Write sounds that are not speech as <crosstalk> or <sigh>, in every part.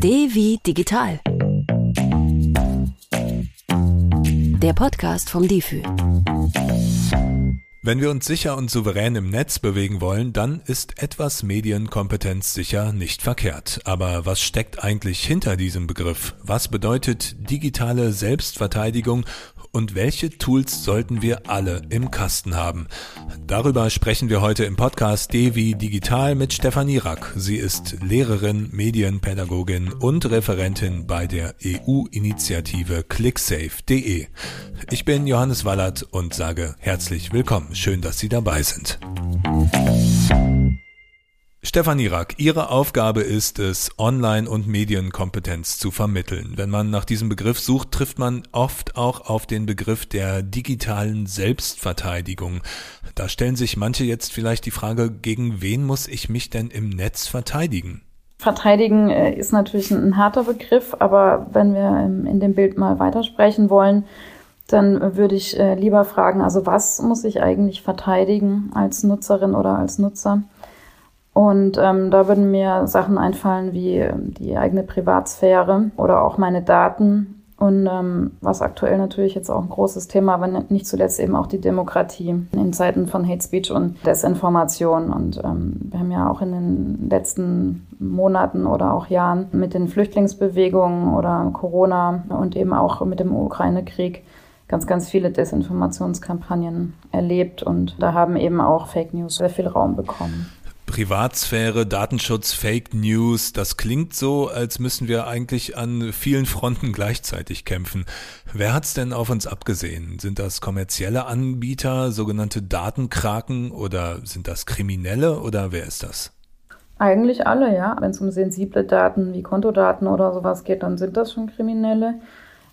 D wie digital. Der Podcast vom DIFÜ. Wenn wir uns sicher und souverän im Netz bewegen wollen, dann ist etwas Medienkompetenz sicher nicht verkehrt. Aber was steckt eigentlich hinter diesem Begriff? Was bedeutet digitale Selbstverteidigung und welche Tools sollten wir alle im Kasten haben? Darüber sprechen wir heute im Podcast Devi Digital mit Stefanie Rack. Sie ist Lehrerin, Medienpädagogin und Referentin bei der EU-Initiative clicksafe.de. Ich bin Johannes Wallert und sage herzlich willkommen. Schön, dass Sie dabei sind. Stefanie Rack, Ihre Aufgabe ist es, Online- und Medienkompetenz zu vermitteln. Wenn man nach diesem Begriff sucht, trifft man oft auch auf den Begriff der digitalen Selbstverteidigung. Da stellen sich manche jetzt vielleicht die Frage, gegen wen muss ich mich denn im Netz verteidigen? Verteidigen äh, ist natürlich ein harter Begriff, aber wenn wir in dem Bild mal weitersprechen wollen, dann würde ich äh, lieber fragen, also was muss ich eigentlich verteidigen als Nutzerin oder als Nutzer? Und ähm, da würden mir Sachen einfallen wie ähm, die eigene Privatsphäre oder auch meine Daten. Und ähm, was aktuell natürlich jetzt auch ein großes Thema, aber nicht zuletzt eben auch die Demokratie in Zeiten von Hate Speech und Desinformation. Und ähm, wir haben ja auch in den letzten Monaten oder auch Jahren mit den Flüchtlingsbewegungen oder Corona und eben auch mit dem Ukraine-Krieg ganz, ganz viele Desinformationskampagnen erlebt und da haben eben auch Fake News sehr viel Raum bekommen. Privatsphäre, Datenschutz, Fake News, das klingt so, als müssen wir eigentlich an vielen Fronten gleichzeitig kämpfen. Wer hat's denn auf uns abgesehen? Sind das kommerzielle Anbieter, sogenannte Datenkraken oder sind das Kriminelle oder wer ist das? Eigentlich alle, ja. Wenn es um sensible Daten wie Kontodaten oder sowas geht, dann sind das schon Kriminelle.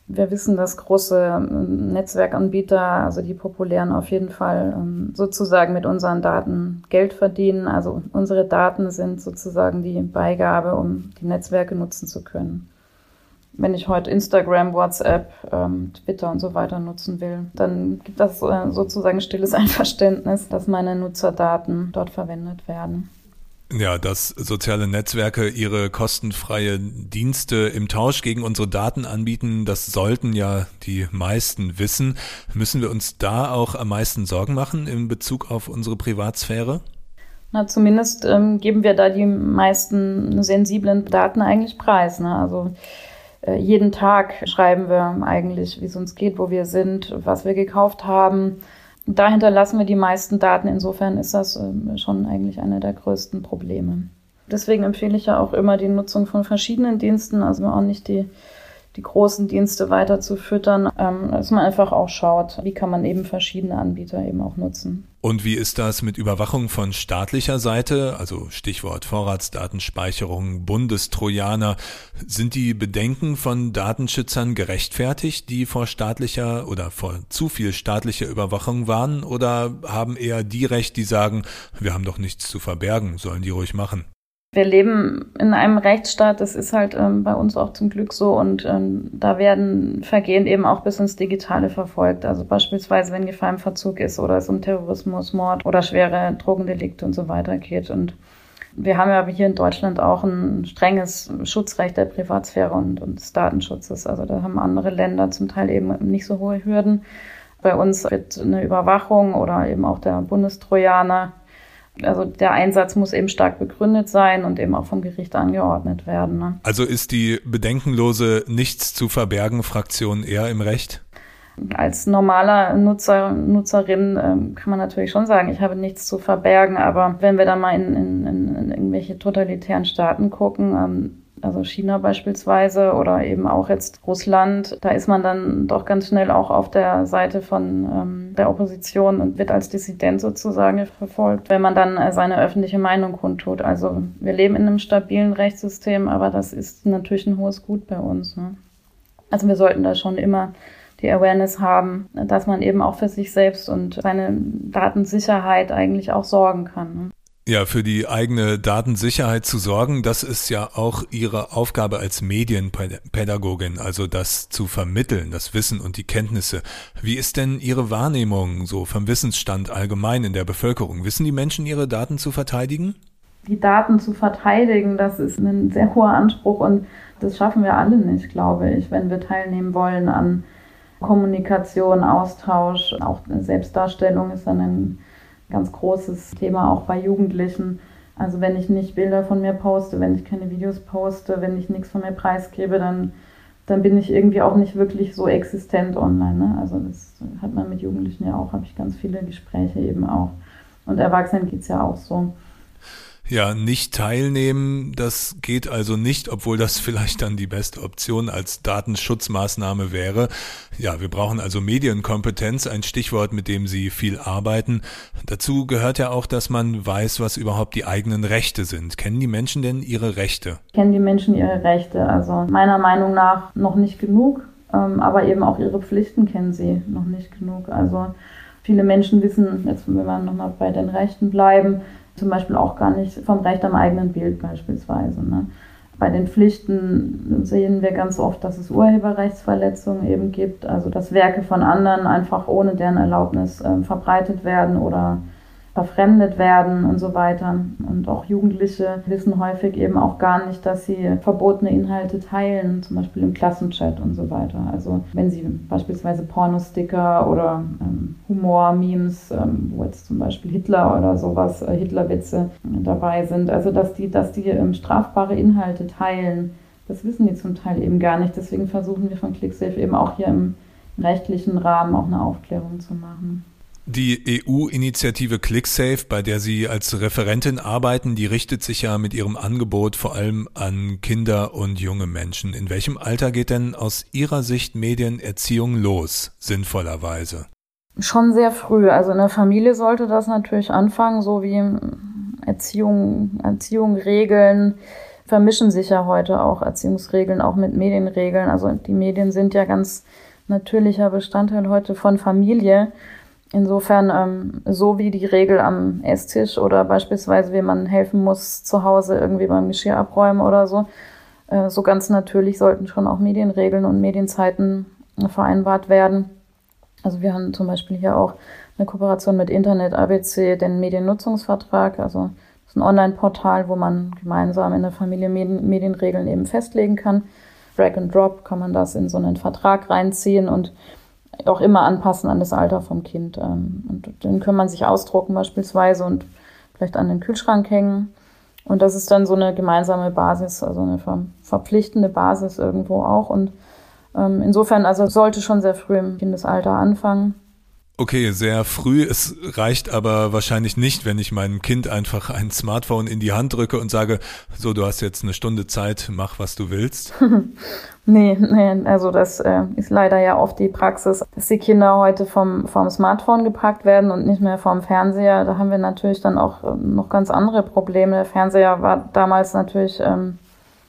Wir wissen, dass große ähm, Netzwerkanbieter, also die populären, auf jeden Fall ähm, sozusagen mit unseren Daten Geld verdienen. Also unsere Daten sind sozusagen die Beigabe, um die Netzwerke nutzen zu können. Wenn ich heute Instagram, WhatsApp, ähm, Twitter und so weiter nutzen will, dann gibt das äh, sozusagen stilles <laughs> Einverständnis, dass meine Nutzerdaten dort verwendet werden. Ja, dass soziale Netzwerke ihre kostenfreie Dienste im Tausch gegen unsere Daten anbieten, das sollten ja die meisten wissen. Müssen wir uns da auch am meisten Sorgen machen in Bezug auf unsere Privatsphäre? Na, zumindest ähm, geben wir da die meisten sensiblen Daten eigentlich preis. Ne? Also äh, jeden Tag schreiben wir eigentlich, wie es uns geht, wo wir sind, was wir gekauft haben Dahinter lassen wir die meisten Daten. Insofern ist das ähm, schon eigentlich einer der größten Probleme. Deswegen empfehle ich ja auch immer die Nutzung von verschiedenen Diensten, also auch nicht die die großen Dienste weiter zu füttern, ähm, dass man einfach auch schaut, wie kann man eben verschiedene Anbieter eben auch nutzen. Und wie ist das mit Überwachung von staatlicher Seite? Also Stichwort Vorratsdatenspeicherung, Bundestrojaner. Sind die Bedenken von Datenschützern gerechtfertigt, die vor staatlicher oder vor zu viel staatlicher Überwachung warnen? Oder haben eher die Recht, die sagen, wir haben doch nichts zu verbergen, sollen die ruhig machen? Wir leben in einem Rechtsstaat, das ist halt ähm, bei uns auch zum Glück so und ähm, da werden Vergehen eben auch bis ins Digitale verfolgt. Also beispielsweise, wenn Gefahr im Verzug ist oder es um Terrorismus, Mord oder schwere Drogendelikte und so weiter geht. Und wir haben ja hier in Deutschland auch ein strenges Schutzrecht der Privatsphäre und, und des Datenschutzes. Also da haben andere Länder zum Teil eben nicht so hohe Hürden. Bei uns wird eine Überwachung oder eben auch der Bundestrojaner also der Einsatz muss eben stark begründet sein und eben auch vom Gericht angeordnet werden. Ne? Also ist die bedenkenlose Nichts zu verbergen Fraktion eher im Recht? Als normaler Nutzer, Nutzerin ähm, kann man natürlich schon sagen, ich habe nichts zu verbergen, aber wenn wir dann mal in, in, in irgendwelche totalitären Staaten gucken, ähm, also China beispielsweise oder eben auch jetzt Russland, da ist man dann doch ganz schnell auch auf der Seite von ähm, der Opposition und wird als Dissident sozusagen verfolgt, wenn man dann äh, seine öffentliche Meinung kundtut. Also wir leben in einem stabilen Rechtssystem, aber das ist natürlich ein hohes Gut bei uns. Ne? Also wir sollten da schon immer die Awareness haben, dass man eben auch für sich selbst und seine Datensicherheit eigentlich auch sorgen kann. Ne? Ja, für die eigene Datensicherheit zu sorgen, das ist ja auch Ihre Aufgabe als Medienpädagogin, also das zu vermitteln, das Wissen und die Kenntnisse. Wie ist denn Ihre Wahrnehmung so vom Wissensstand allgemein in der Bevölkerung? Wissen die Menschen ihre Daten zu verteidigen? die Daten zu verteidigen, das ist ein sehr hoher Anspruch und das schaffen wir alle nicht, glaube ich, wenn wir teilnehmen wollen an Kommunikation, Austausch. Auch Selbstdarstellung ist dann ein ganz großes Thema, auch bei Jugendlichen. Also wenn ich nicht Bilder von mir poste, wenn ich keine Videos poste, wenn ich nichts von mir preisgebe, dann, dann bin ich irgendwie auch nicht wirklich so existent online. Ne? Also das hat man mit Jugendlichen ja auch, habe ich ganz viele Gespräche eben auch. Und Erwachsenen geht es ja auch so ja, nicht teilnehmen, das geht also nicht, obwohl das <laughs> vielleicht dann die beste Option als Datenschutzmaßnahme wäre. Ja, wir brauchen also Medienkompetenz, ein Stichwort, mit dem Sie viel arbeiten. Dazu gehört ja auch, dass man weiß, was überhaupt die eigenen Rechte sind. Kennen die Menschen denn ihre Rechte? Kennen die Menschen ihre Rechte? Also meiner Meinung nach noch nicht genug, ähm, aber eben auch ihre Pflichten kennen sie noch nicht genug. Also viele Menschen wissen, jetzt wenn wir nochmal bei den Rechten bleiben, zum Beispiel auch gar nicht vom Recht am eigenen Bild beispielsweise. Ne? Bei den Pflichten sehen wir ganz oft, dass es Urheberrechtsverletzungen eben gibt, also dass Werke von anderen einfach ohne deren Erlaubnis äh, verbreitet werden oder verfremdet werden und so weiter. Und auch Jugendliche wissen häufig eben auch gar nicht, dass sie verbotene Inhalte teilen, zum Beispiel im Klassenchat und so weiter. Also wenn sie beispielsweise Pornosticker oder ähm, Humor-Memes, ähm, wo jetzt zum Beispiel Hitler oder sowas, äh, Hitlerwitze dabei sind, also dass die, dass die ähm, strafbare Inhalte teilen, das wissen die zum Teil eben gar nicht. Deswegen versuchen wir von ClickSafe eben auch hier im rechtlichen Rahmen auch eine Aufklärung zu machen. Die EU-Initiative ClickSafe, bei der Sie als Referentin arbeiten, die richtet sich ja mit ihrem Angebot vor allem an Kinder und junge Menschen. In welchem Alter geht denn aus Ihrer Sicht Medienerziehung los, sinnvollerweise? Schon sehr früh. Also in der Familie sollte das natürlich anfangen, so wie Erziehung, Erziehung, Regeln vermischen sich ja heute auch Erziehungsregeln auch mit Medienregeln. Also die Medien sind ja ganz natürlicher Bestandteil heute von Familie. Insofern, ähm, so wie die Regel am Esstisch oder beispielsweise, wie man helfen muss zu Hause irgendwie beim Geschirr abräumen oder so, äh, so ganz natürlich sollten schon auch Medienregeln und Medienzeiten vereinbart werden. Also wir haben zum Beispiel hier auch eine Kooperation mit Internet ABC, den Mediennutzungsvertrag, also das ist ein Online-Portal, wo man gemeinsam in der Familie Medien, Medienregeln eben festlegen kann. Drag and Drop kann man das in so einen Vertrag reinziehen und auch immer anpassen an das Alter vom Kind. Ähm, und den kann man sich ausdrucken beispielsweise und vielleicht an den Kühlschrank hängen. Und das ist dann so eine gemeinsame Basis, also eine verpflichtende Basis irgendwo auch. Und ähm, insofern, also sollte schon sehr früh im Kindesalter anfangen. Okay, sehr früh. Es reicht aber wahrscheinlich nicht, wenn ich meinem Kind einfach ein Smartphone in die Hand drücke und sage, so, du hast jetzt eine Stunde Zeit, mach, was du willst. <laughs> nee, nee, also das äh, ist leider ja oft die Praxis, dass die Kinder heute vom, vom Smartphone gepackt werden und nicht mehr vom Fernseher. Da haben wir natürlich dann auch äh, noch ganz andere Probleme. Der Fernseher war damals natürlich, ähm,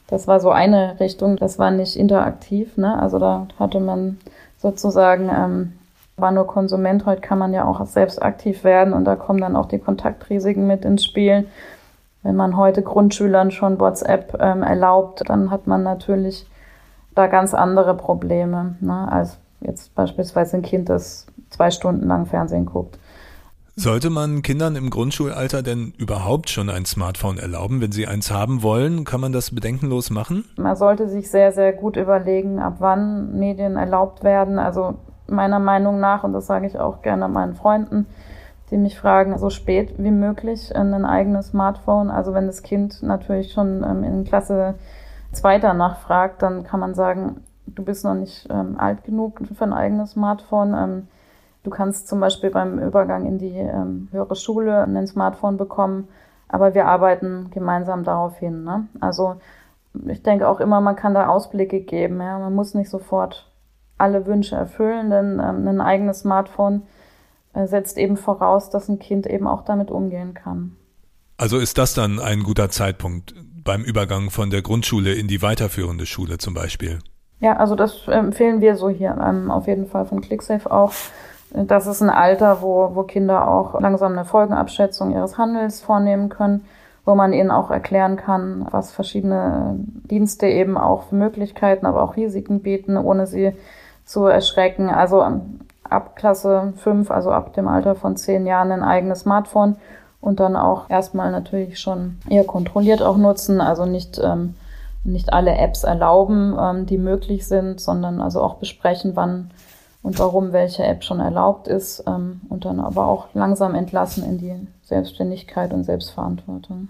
das war so eine Richtung, das war nicht interaktiv, ne? Also da hatte man sozusagen ähm, war nur Konsument, heute kann man ja auch selbst aktiv werden und da kommen dann auch die Kontaktrisiken mit ins Spiel. Wenn man heute Grundschülern schon WhatsApp ähm, erlaubt, dann hat man natürlich da ganz andere Probleme, ne, als jetzt beispielsweise ein Kind, das zwei Stunden lang Fernsehen guckt. Sollte man Kindern im Grundschulalter denn überhaupt schon ein Smartphone erlauben? Wenn sie eins haben wollen, kann man das bedenkenlos machen? Man sollte sich sehr, sehr gut überlegen, ab wann Medien erlaubt werden. Also meiner Meinung nach, und das sage ich auch gerne meinen Freunden, die mich fragen, so spät wie möglich ein eigenes Smartphone. Also wenn das Kind natürlich schon ähm, in Klasse zweiter nachfragt, dann kann man sagen, du bist noch nicht ähm, alt genug für ein eigenes Smartphone. Ähm, du kannst zum Beispiel beim Übergang in die ähm, höhere Schule ein Smartphone bekommen, aber wir arbeiten gemeinsam darauf hin. Ne? Also ich denke auch immer, man kann da Ausblicke geben. Ja? Man muss nicht sofort alle Wünsche erfüllen, denn ähm, ein eigenes Smartphone äh, setzt eben voraus, dass ein Kind eben auch damit umgehen kann. Also ist das dann ein guter Zeitpunkt beim Übergang von der Grundschule in die weiterführende Schule zum Beispiel? Ja, also das empfehlen wir so hier ähm, auf jeden Fall von ClickSafe auch. Das ist ein Alter, wo, wo Kinder auch langsam eine Folgenabschätzung ihres Handels vornehmen können, wo man ihnen auch erklären kann, was verschiedene Dienste eben auch für Möglichkeiten, aber auch Risiken bieten, ohne sie zu erschrecken. Also ab Klasse 5, also ab dem Alter von 10 Jahren, ein eigenes Smartphone und dann auch erstmal natürlich schon eher kontrolliert auch nutzen, also nicht, ähm, nicht alle Apps erlauben, ähm, die möglich sind, sondern also auch besprechen, wann und warum welche App schon erlaubt ist ähm, und dann aber auch langsam entlassen in die Selbstständigkeit und Selbstverantwortung.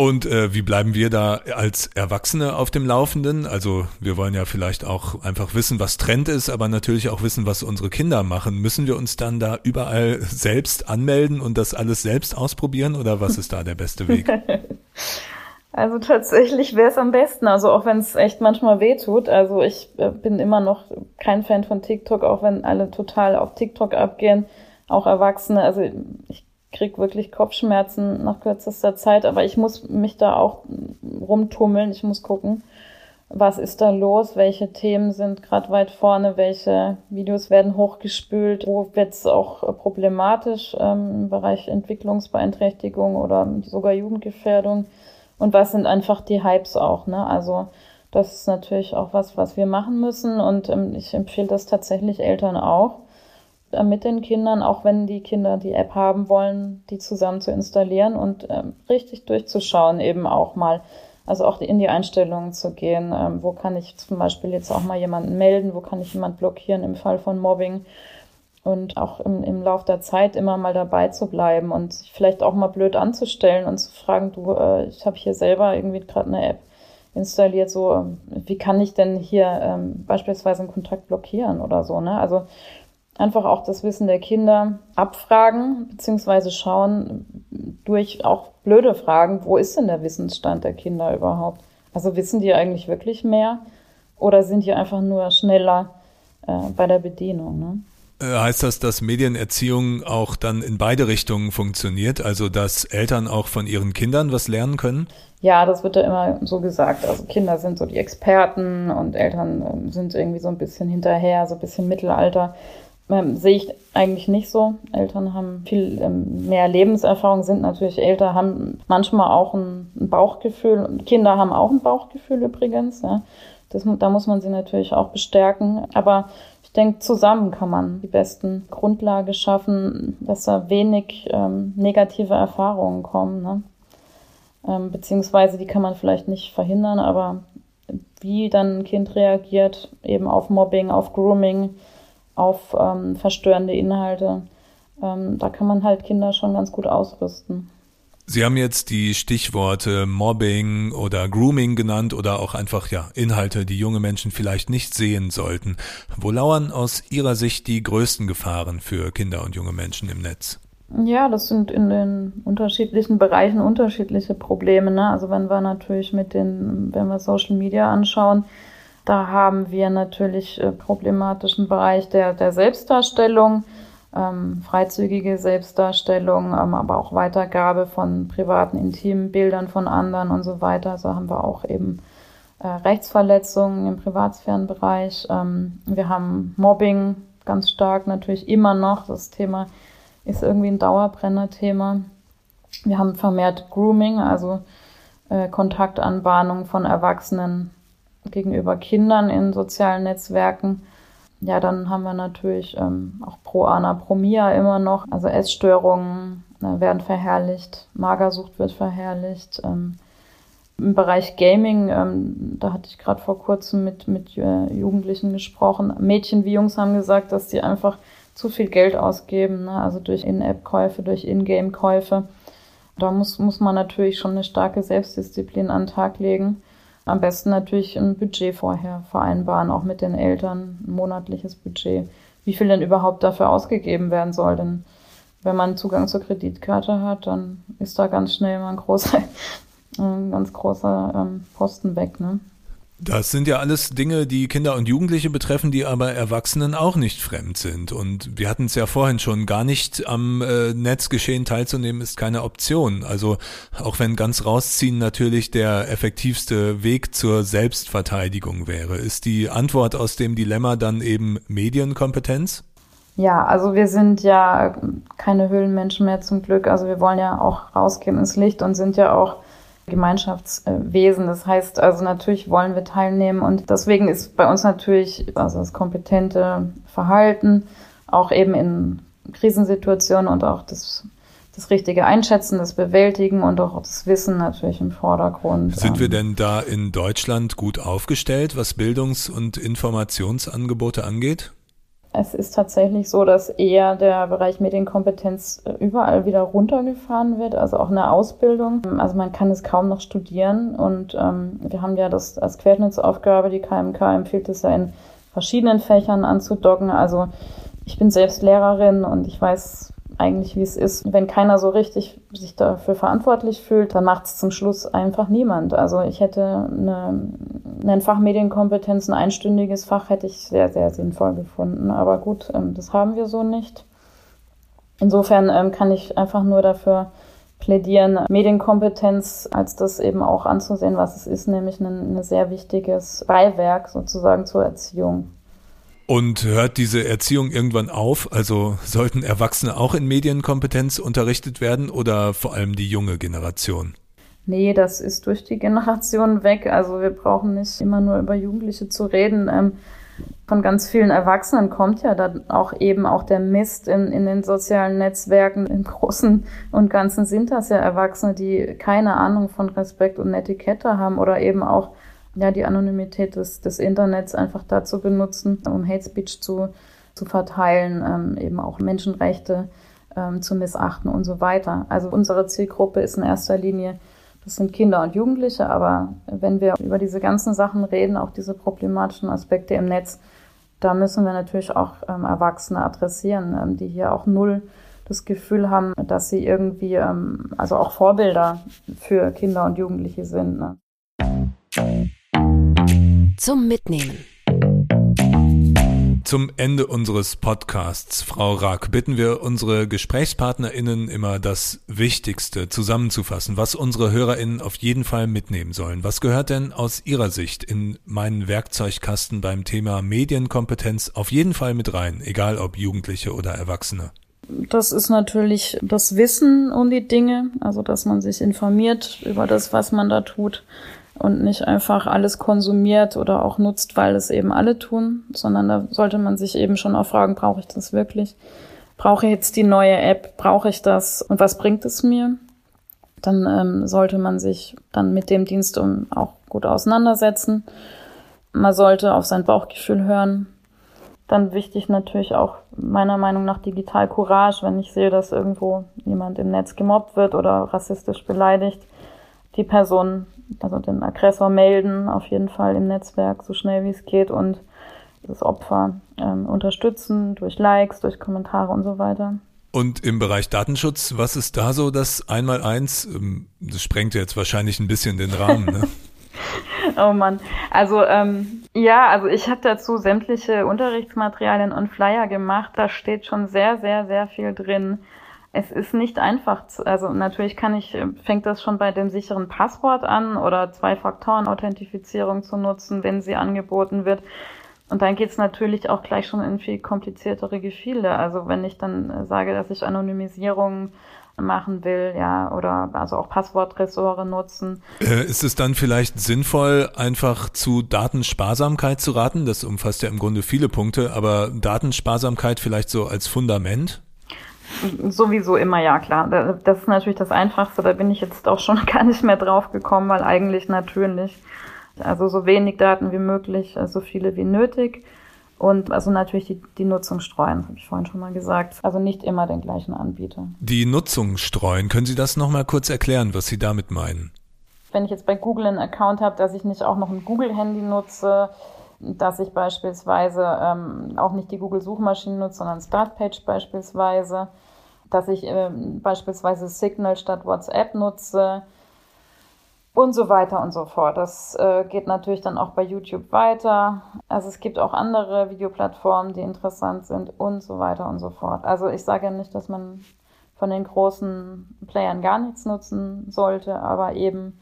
Und äh, wie bleiben wir da als Erwachsene auf dem Laufenden? Also wir wollen ja vielleicht auch einfach wissen, was Trend ist, aber natürlich auch wissen, was unsere Kinder machen. Müssen wir uns dann da überall selbst anmelden und das alles selbst ausprobieren oder was ist da der beste Weg? <laughs> Also tatsächlich wäre es am besten, also auch wenn es echt manchmal weh tut. Also ich äh, bin immer noch kein Fan von TikTok, auch wenn alle total auf TikTok abgehen, auch Erwachsene. Also ich krieg wirklich Kopfschmerzen nach kürzester Zeit, aber ich muss mich da auch rumtummeln. Ich muss gucken, was ist da los, welche Themen sind gerade weit vorne, welche Videos werden hochgespült, wo wird es auch problematisch ähm, im Bereich Entwicklungsbeeinträchtigung oder sogar Jugendgefährdung und was sind einfach die Hypes auch. Ne? Also das ist natürlich auch was, was wir machen müssen und ähm, ich empfehle das tatsächlich Eltern auch äh, mit den Kindern, auch wenn die Kinder die App haben wollen, die zusammen zu installieren und ähm, richtig durchzuschauen eben auch mal. Also auch in die Einstellungen zu gehen. Ähm, wo kann ich zum Beispiel jetzt auch mal jemanden melden? Wo kann ich jemanden blockieren im Fall von Mobbing? Und auch im, im Lauf der Zeit immer mal dabei zu bleiben und sich vielleicht auch mal blöd anzustellen und zu fragen, du, äh, ich habe hier selber irgendwie gerade eine App installiert, so, ähm, wie kann ich denn hier ähm, beispielsweise einen Kontakt blockieren oder so, ne? Also einfach auch das Wissen der Kinder abfragen, beziehungsweise schauen durch auch blöde Fragen, wo ist denn der Wissensstand der Kinder überhaupt? Also wissen die eigentlich wirklich mehr oder sind die einfach nur schneller äh, bei der Bedienung? Ne? Äh, heißt das, dass Medienerziehung auch dann in beide Richtungen funktioniert? Also, dass Eltern auch von ihren Kindern was lernen können? Ja, das wird ja immer so gesagt. Also Kinder sind so die Experten und Eltern ähm, sind irgendwie so ein bisschen hinterher, so ein bisschen Mittelalter ähm, sehe ich eigentlich nicht so. Eltern haben viel ähm, mehr Lebenserfahrung, sind natürlich älter, haben manchmal auch ein, ein, Bauchgefühl. Kinder haben auch ein Bauchgefühl übrigens. Ja. Das, da muss man sie natürlich auch bestärken. Aber ich denke, zusammen kann man die besten Grundlage schaffen, dass da wenig ähm, negative Erfahrungen kommen. Ne? Ähm, beziehungsweise die kann man vielleicht nicht verhindern, aber wie dann ein Kind reagiert, eben auf Mobbing, auf Grooming, auf ähm, verstörende Inhalte. Ähm, da kann man halt Kinder schon ganz gut ausrüsten. Sie haben jetzt die Stichworte Mobbing oder Grooming genannt oder auch einfach ja Inhalte, die junge Menschen vielleicht nicht sehen sollten. Wo lauern aus Ihrer Sicht die größten Gefahren für Kinder und junge Menschen im Netz? Ja, das sind in den unterschiedlichen Bereichen unterschiedliche Probleme. Ne? Also wenn wir natürlich mit den, wenn wir Social Media anschauen, da haben wir natürlich äh, problematischen Bereich der, der Selbstdarstellung, ähm, freizügige Selbstdarstellung, ähm, aber auch Weitergabe von privaten, intimen Bildern von anderen und so weiter. So haben wir auch eben äh, Rechtsverletzungen im Privatsphärenbereich. Ähm, wir haben Mobbing ganz stark natürlich immer noch. Das Thema ist irgendwie ein Dauerbrenner-Thema. Wir haben vermehrt Grooming, also äh, Kontaktanbahnung von Erwachsenen gegenüber Kindern in sozialen Netzwerken. Ja, dann haben wir natürlich ähm, auch Pro-Ana-Promia immer noch. Also Essstörungen äh, werden verherrlicht, Magersucht wird verherrlicht. Ähm, Im Bereich Gaming, ähm, da hatte ich gerade vor kurzem mit, mit äh, Jugendlichen gesprochen. Mädchen wie Jungs haben gesagt, dass sie einfach zu viel Geld ausgeben, ne? also durch In-App-Käufe, durch In-Game-Käufe. Da muss, muss man natürlich schon eine starke Selbstdisziplin an den Tag legen. Am besten natürlich ein Budget vorher vereinbaren, auch mit den Eltern, ein monatliches Budget. Wie viel denn überhaupt dafür ausgegeben werden soll. Denn wenn man Zugang zur Kreditkarte hat, dann ist da ganz schnell mal ein großer, <laughs> ein ganz großer ähm, Posten weg. Ne? Das sind ja alles Dinge, die Kinder und Jugendliche betreffen, die aber Erwachsenen auch nicht fremd sind. Und wir hatten es ja vorhin schon, gar nicht am äh, Netzgeschehen teilzunehmen, ist keine Option. Also auch wenn ganz rausziehen natürlich der effektivste Weg zur Selbstverteidigung wäre, ist die Antwort aus dem Dilemma dann eben Medienkompetenz? Ja, also wir sind ja keine Höhlenmenschen mehr zum Glück. Also wir wollen ja auch rausgehen ins Licht und sind ja auch Gemeinschaftswesen. Das heißt also natürlich wollen wir teilnehmen und deswegen ist bei uns natürlich also das kompetente Verhalten auch eben in Krisensituationen und auch das, das richtige Einschätzen, das Bewältigen und auch das Wissen natürlich im Vordergrund. Sind wir ähm, denn da in Deutschland gut aufgestellt, was Bildungs- und Informationsangebote angeht? Es ist tatsächlich so, dass eher der Bereich Medienkompetenz äh, überall wieder runtergefahren wird, also auch eine Ausbildung. Also man kann es kaum noch studieren und ähm, wir haben ja das als Querschnittsaufgabe, die KMK empfiehlt es ja in verschiedenen Fächern anzudocken. Also ich bin selbst Lehrerin und ich weiß eigentlich, wie es ist. Wenn keiner so richtig sich dafür verantwortlich fühlt, dann macht es zum Schluss einfach niemand. Also ich hätte eine, eine Fachmedienkompetenz, ein einstündiges Fach hätte ich sehr, sehr sinnvoll gefunden. Aber gut, ähm, das haben wir so nicht. Insofern ähm, kann ich einfach nur dafür plädieren, Medienkompetenz als das eben auch anzusehen, was es ist, nämlich ein, ein sehr wichtiges Beiwerk sozusagen zur Erziehung. Und hört diese Erziehung irgendwann auf? Also sollten Erwachsene auch in Medienkompetenz unterrichtet werden oder vor allem die junge Generation? Nee, das ist durch die Generation weg. Also wir brauchen nicht immer nur über Jugendliche zu reden. Ähm, von ganz vielen Erwachsenen kommt ja dann auch eben auch der Mist in, in den sozialen Netzwerken. Im Großen und Ganzen sind das ja Erwachsene, die keine Ahnung von Respekt und Etikette haben oder eben auch ja, die Anonymität des, des Internets einfach dazu benutzen, um Hate Speech zu, zu verteilen, ähm, eben auch Menschenrechte ähm, zu missachten und so weiter. Also unsere Zielgruppe ist in erster Linie, das sind Kinder und Jugendliche, aber wenn wir über diese ganzen Sachen reden, auch diese problematischen Aspekte im Netz, da müssen wir natürlich auch ähm, Erwachsene adressieren, ähm, die hier auch null das Gefühl haben, dass sie irgendwie, ähm, also auch Vorbilder für Kinder und Jugendliche sind. Ne? Zum Mitnehmen. Zum Ende unseres Podcasts, Frau Rack, bitten wir unsere GesprächspartnerInnen immer das Wichtigste zusammenzufassen, was unsere HörerInnen auf jeden Fall mitnehmen sollen. Was gehört denn aus Ihrer Sicht in meinen Werkzeugkasten beim Thema Medienkompetenz auf jeden Fall mit rein, egal ob Jugendliche oder Erwachsene? Das ist natürlich das Wissen um die Dinge, also dass man sich informiert über das, was man da tut und nicht einfach alles konsumiert oder auch nutzt, weil es eben alle tun, sondern da sollte man sich eben schon auch fragen, brauche ich das wirklich? Brauche ich jetzt die neue App? Brauche ich das? Und was bringt es mir? Dann ähm, sollte man sich dann mit dem Dienst um auch gut auseinandersetzen. Man sollte auf sein Bauchgefühl hören. Dann wichtig natürlich auch meiner Meinung nach digital Courage, wenn ich sehe, dass irgendwo jemand im Netz gemobbt wird oder rassistisch beleidigt, die Person also den Aggressor melden, auf jeden Fall im Netzwerk, so schnell wie es geht und das Opfer ähm, unterstützen durch Likes, durch Kommentare und so weiter. Und im Bereich Datenschutz, was ist da so das Einmaleins? Ähm, das sprengt jetzt wahrscheinlich ein bisschen den Rahmen, ne? <laughs> <laughs> oh Mann. Also ähm, ja, also ich habe dazu sämtliche Unterrichtsmaterialien und Flyer gemacht. Da steht schon sehr, sehr, sehr viel drin es ist nicht einfach, zu, also natürlich kann ich, fängt das schon bei dem sicheren Passwort an oder Zwei-Faktoren-Authentifizierung zu nutzen, wenn sie angeboten wird. Und dann geht's natürlich auch gleich schon in viel kompliziertere Gefilde. Also wenn ich dann sage, dass ich Anonymisierung machen will, ja, oder also auch Passwortressoren nutzen. Äh, ist es dann vielleicht sinnvoll, einfach zu Datensparsamkeit zu raten? Das umfasst ja im Grunde viele Punkte, aber Datensparsamkeit vielleicht so als Fundament? Sowieso immer, ja klar. Das ist natürlich das Einfachste. Da bin ich jetzt auch schon <laughs> gar nicht mehr drauf gekommen, weil eigentlich natürlich, also so wenig Daten wie möglich, so viele wie nötig. Und also natürlich die, die Nutzung streuen, habe ich vorhin schon mal gesagt. Also nicht immer den gleichen Anbieter. Die Nutzung streuen, können Sie das nochmal kurz erklären, was Sie damit meinen? Wenn ich jetzt bei Google einen Account habe, dass ich nicht auch noch ein Google-Handy nutze, dass ich beispielsweise ähm, auch nicht die Google-Suchmaschine nutze, sondern Startpage beispielsweise, dass ich ähm, beispielsweise Signal statt WhatsApp nutze und so weiter und so fort. Das äh, geht natürlich dann auch bei YouTube weiter. Also es gibt auch andere Videoplattformen, die interessant sind und so weiter und so fort. Also ich sage ja nicht, dass man von den großen Playern gar nichts nutzen sollte, aber eben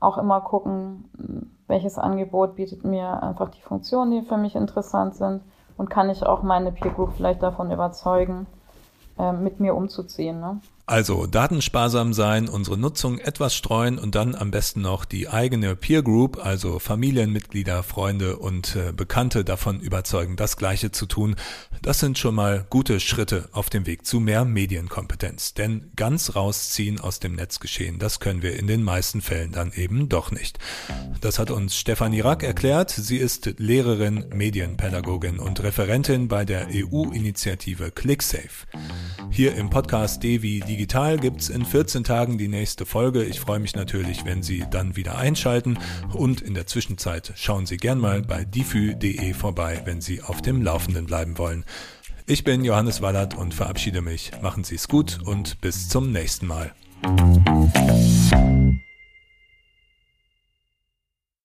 auch immer gucken, welches Angebot bietet mir einfach die Funktionen, die für mich interessant sind und kann ich auch meine Peer Group vielleicht davon überzeugen, äh, mit mir umzuziehen. Ne? Also datensparsam sein, unsere Nutzung etwas streuen und dann am besten noch die eigene Peer Group, also Familienmitglieder, Freunde und äh, Bekannte davon überzeugen, das Gleiche zu tun. Das sind schon mal gute Schritte auf dem Weg zu mehr Medienkompetenz. Denn ganz rausziehen aus dem Netzgeschehen, das können wir in den meisten Fällen dann eben doch nicht. Das hat uns Stefanie Rack erklärt. Sie ist Lehrerin, Medienpädagogin und Referentin bei der EU-Initiative ClickSafe. Hier im Podcast Devi Digital gibt's in 14 Tagen die nächste Folge. Ich freue mich natürlich, wenn Sie dann wieder einschalten und in der Zwischenzeit schauen Sie gern mal bei difü.de vorbei, wenn Sie auf dem Laufenden bleiben wollen. Ich bin Johannes Wallert und verabschiede mich. Machen Sie es gut und bis zum nächsten Mal.